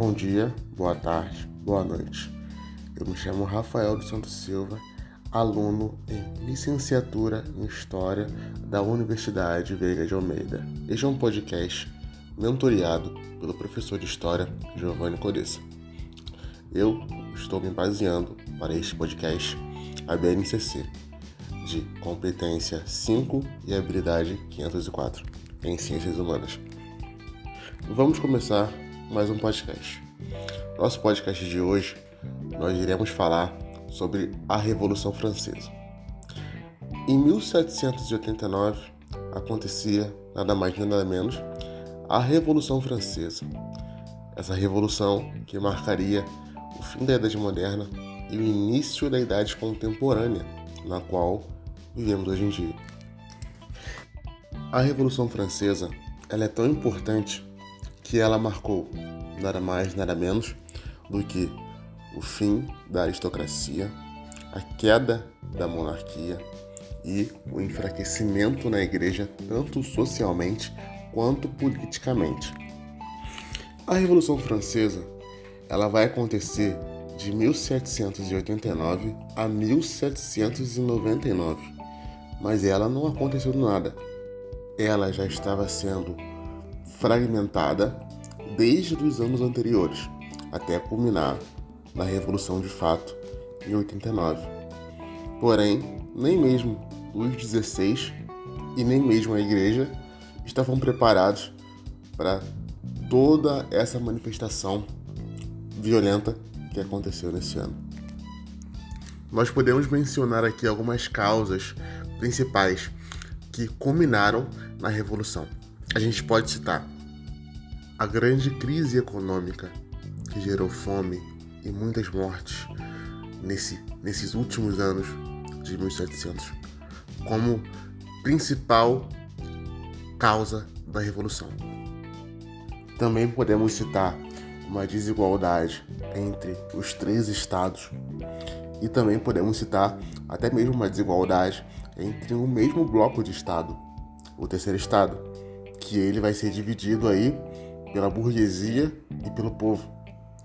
Bom dia, boa tarde, boa noite. Eu me chamo Rafael dos Santos Silva, aluno em licenciatura em História da Universidade Veiga de Almeida. Este é um podcast mentoriado pelo professor de História Giovanni Codessa. Eu estou me baseando para este podcast a BNCC de competência 5 e habilidade 504 em Ciências Humanas. Vamos começar mais um podcast. Nosso podcast de hoje, nós iremos falar sobre a Revolução Francesa. Em 1789 acontecia nada mais nada menos a Revolução Francesa. Essa revolução que marcaria o fim da Idade Moderna e o início da Idade Contemporânea, na qual vivemos hoje em dia. A Revolução Francesa ela é tão importante que ela marcou nada mais, nada menos do que o fim da aristocracia, a queda da monarquia e o enfraquecimento na igreja, tanto socialmente quanto politicamente. A Revolução Francesa ela vai acontecer de 1789 a 1799, mas ela não aconteceu nada. Ela já estava sendo fragmentada desde os anos anteriores, até culminar na Revolução de Fato em 89. Porém, nem mesmo Luís XVI e nem mesmo a Igreja estavam preparados para toda essa manifestação violenta que aconteceu nesse ano. Nós podemos mencionar aqui algumas causas principais que culminaram na Revolução. A gente pode citar a grande crise econômica que gerou fome e muitas mortes nesse, nesses últimos anos de 1700 como principal causa da revolução. Também podemos citar uma desigualdade entre os três estados e também podemos citar até mesmo uma desigualdade entre o mesmo bloco de estado, o terceiro estado, que ele vai ser dividido aí pela burguesia e pelo povo,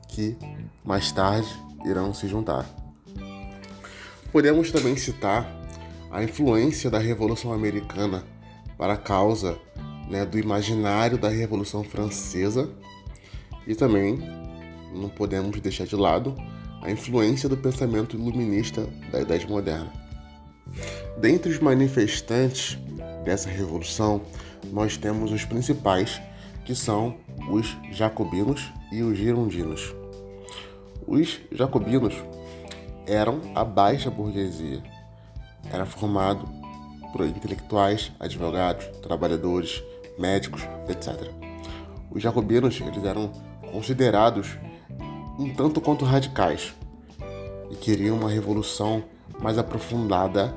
que mais tarde irão se juntar. Podemos também citar a influência da Revolução Americana para a causa né, do imaginário da Revolução Francesa e também não podemos deixar de lado a influência do pensamento iluminista da Idade Moderna. Dentre os manifestantes dessa revolução, nós temos os principais, que são os jacobinos e os girondinos. Os jacobinos eram a baixa burguesia. Era formado por intelectuais, advogados, trabalhadores, médicos, etc. Os jacobinos eles eram considerados um tanto quanto radicais e queriam uma revolução mais aprofundada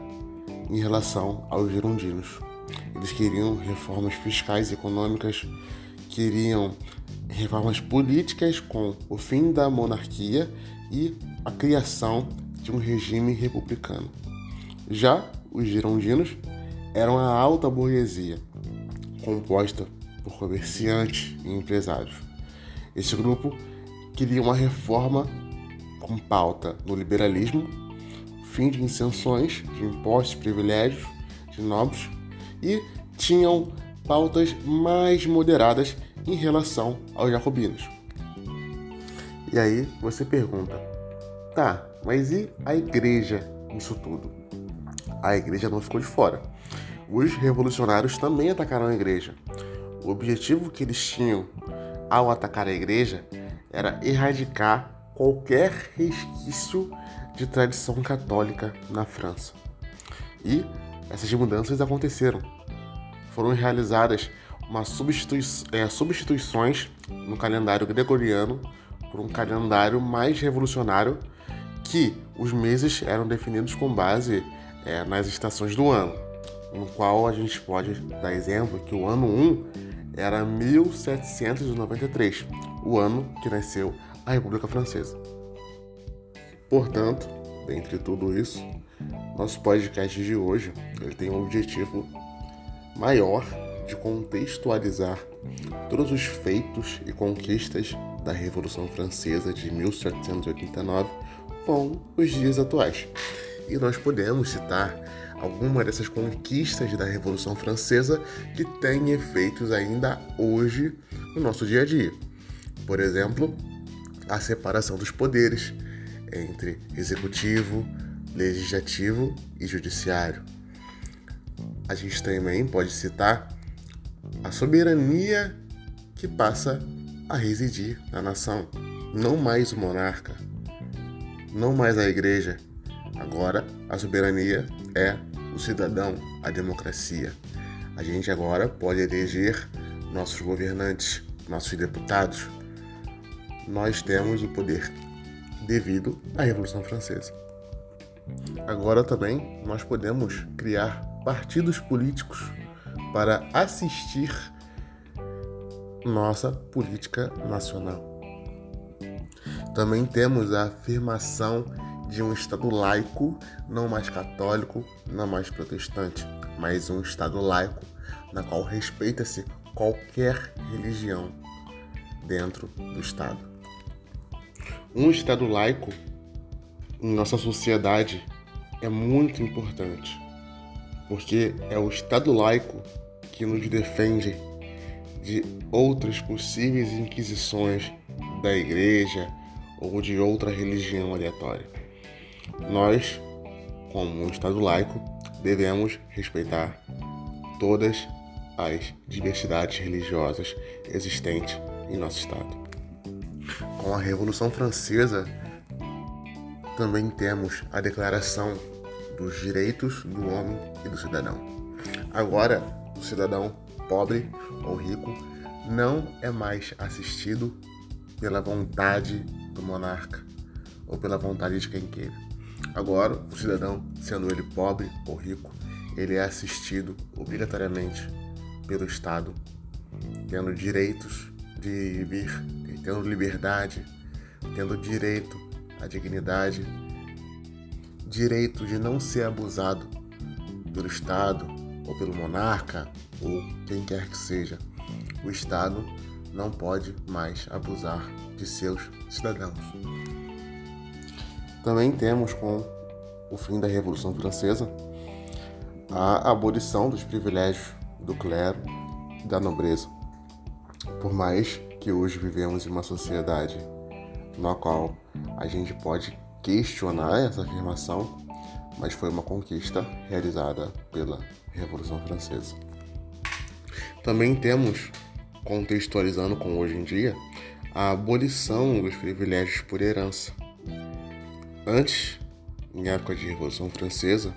em relação aos girondinos. Eles queriam reformas fiscais e econômicas, queriam reformas políticas com o fim da monarquia e a criação de um regime republicano. Já os girondinos eram a alta burguesia, composta por comerciantes e empresários. Esse grupo queria uma reforma com pauta no liberalismo, fim de isenções de impostos privilégios de nobres e tinham pautas mais moderadas em relação aos jacobinos. E aí você pergunta, tá, mas e a igreja nisso tudo? A igreja não ficou de fora. Os revolucionários também atacaram a igreja. O objetivo que eles tinham ao atacar a igreja, era erradicar qualquer resquício de tradição católica na França. E essas mudanças aconteceram. Foram realizadas uma substitui é, substituições no calendário gregoriano por um calendário mais revolucionário que os meses eram definidos com base é, nas estações do ano, no qual a gente pode dar exemplo que o ano 1 era 1793, o ano que nasceu a República Francesa. Portanto, dentre tudo isso, nosso podcast de hoje ele tem um objetivo maior de contextualizar todos os feitos e conquistas da Revolução Francesa de 1789 com os dias atuais. E nós podemos citar algumas dessas conquistas da Revolução Francesa que têm efeitos ainda hoje no nosso dia a dia. Por exemplo, a separação dos poderes entre executivo, legislativo e judiciário. A gente também pode citar a soberania que passa a residir na nação. Não mais o monarca, não mais a igreja. Agora a soberania é o cidadão, a democracia. A gente agora pode eleger nossos governantes, nossos deputados. Nós temos o poder devido à Revolução Francesa. Agora também nós podemos criar partidos políticos para assistir nossa política nacional. Também temos a afirmação de um Estado laico, não mais católico, não mais protestante, mas um Estado laico, na qual respeita-se qualquer religião dentro do Estado. Um Estado laico em nossa sociedade é muito importante, porque é o Estado laico que nos defende de outras possíveis inquisições da Igreja ou de outra religião aleatória. Nós, como um Estado laico, devemos respeitar todas as diversidades religiosas existentes em nosso Estado. Com a Revolução Francesa, também temos a Declaração dos Direitos do Homem e do Cidadão. Agora, o cidadão pobre ou rico não é mais assistido pela vontade do monarca ou pela vontade de quem queira. Agora, o cidadão, sendo ele pobre ou rico, ele é assistido obrigatoriamente pelo Estado, tendo direitos de vir, tendo liberdade, tendo direito à dignidade, direito de não ser abusado pelo Estado ou pelo monarca ou quem quer que seja. O Estado não pode mais abusar de seus cidadãos. Também temos, com o fim da Revolução Francesa, a abolição dos privilégios do clero e da nobreza. Por mais que hoje vivemos em uma sociedade na qual a gente pode questionar essa afirmação, mas foi uma conquista realizada pela Revolução Francesa. Também temos, contextualizando com hoje em dia, a abolição dos privilégios por herança. Antes, em época de Revolução Francesa,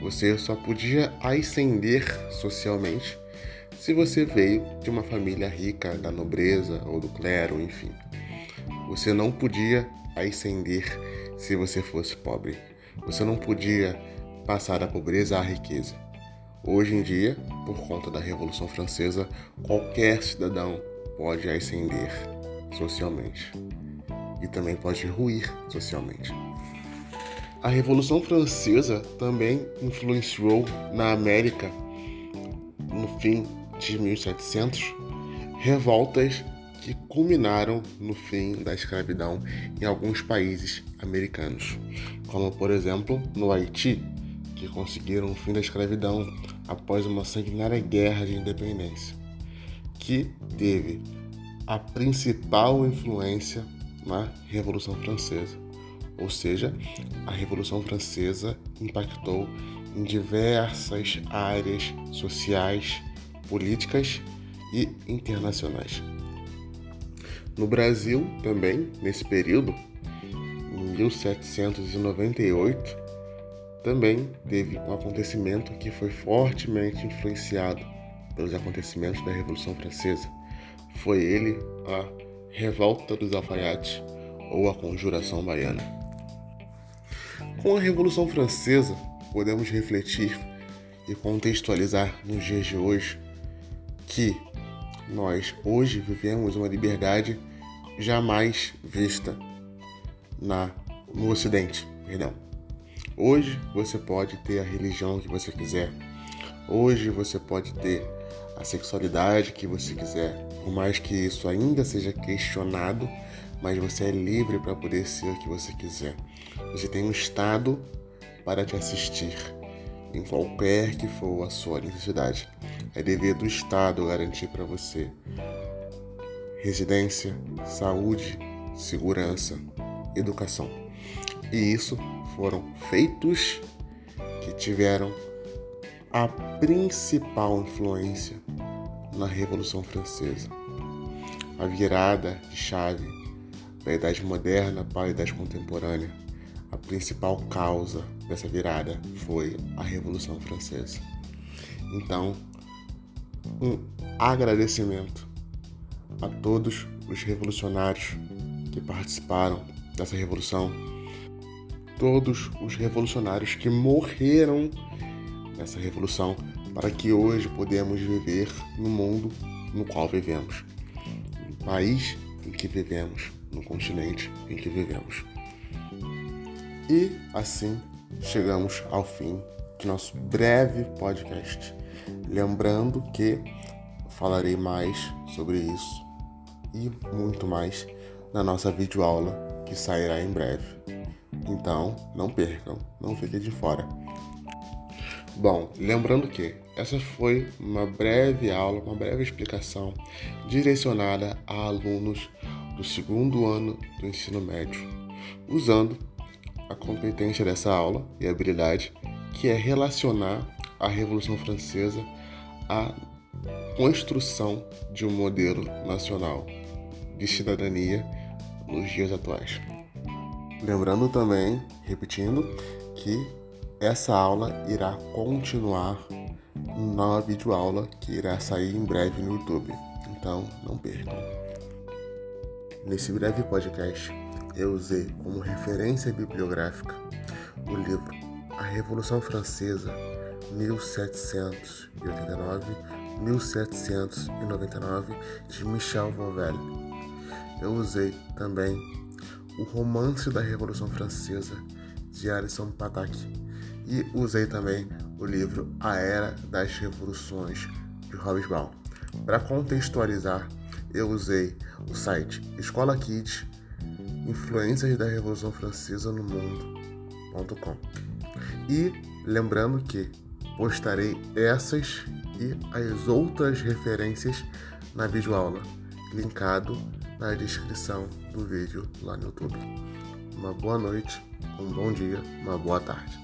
você só podia ascender socialmente se você veio de uma família rica, da nobreza ou do clero, enfim. Você não podia ascender se você fosse pobre. Você não podia passar da pobreza à riqueza. Hoje em dia, por conta da Revolução Francesa, qualquer cidadão pode ascender socialmente e também pode ruir socialmente. A Revolução Francesa também influenciou na América, no fim de 1700, revoltas que culminaram no fim da escravidão em alguns países americanos, como por exemplo no Haiti, que conseguiram o fim da escravidão após uma sanguinária guerra de independência, que teve a principal influência na Revolução Francesa. Ou seja, a Revolução Francesa impactou em diversas áreas sociais, políticas e internacionais. No Brasil, também, nesse período, em 1798, também teve um acontecimento que foi fortemente influenciado pelos acontecimentos da Revolução Francesa, foi ele a Revolta dos Alfaiates ou a Conjuração Baiana. Com a Revolução Francesa, podemos refletir e contextualizar nos dias de hoje que nós hoje vivemos uma liberdade jamais vista na no Ocidente, perdão. Hoje você pode ter a religião que você quiser. Hoje você pode ter a sexualidade que você quiser, por mais que isso ainda seja questionado, mas você é livre para poder ser o que você quiser. Você tem um Estado para te assistir em qualquer que for a sua necessidade. É dever do Estado garantir para você residência, saúde, segurança, educação. E isso foram feitos que tiveram a principal influência na Revolução Francesa. A virada de chave da Idade Moderna para a Idade Contemporânea. A principal causa dessa virada foi a Revolução Francesa. Então, um agradecimento a todos os revolucionários que participaram dessa revolução, todos os revolucionários que morreram nessa revolução para que hoje podemos viver no mundo no qual vivemos, no país em que vivemos, no continente em que vivemos. E assim chegamos ao fim de nosso breve podcast. Lembrando que falarei mais sobre isso e muito mais na nossa videoaula que sairá em breve. Então, não percam, não fiquem de fora. Bom, lembrando que essa foi uma breve aula, uma breve explicação direcionada a alunos do segundo ano do ensino médio, usando a competência dessa aula e habilidade que é relacionar a Revolução Francesa à construção de um modelo nacional de cidadania nos dias atuais. Lembrando também, repetindo, que essa aula irá continuar na videoaula que irá sair em breve no YouTube. Então, não percam. Nesse breve podcast, eu usei como referência bibliográfica o livro A Revolução Francesa 1789-1799 de Michel Vauvel. Eu usei também o Romance da Revolução Francesa de Alison Patak e usei também o livro A Era das Revoluções de Hobsbawm. Para contextualizar, eu usei o site Escola Kids Influências da Revolução Francesa no Mundo.com. E lembrando que postarei essas e as outras referências na videoaula, linkado na descrição do vídeo lá no YouTube. Uma boa noite, um bom dia, uma boa tarde.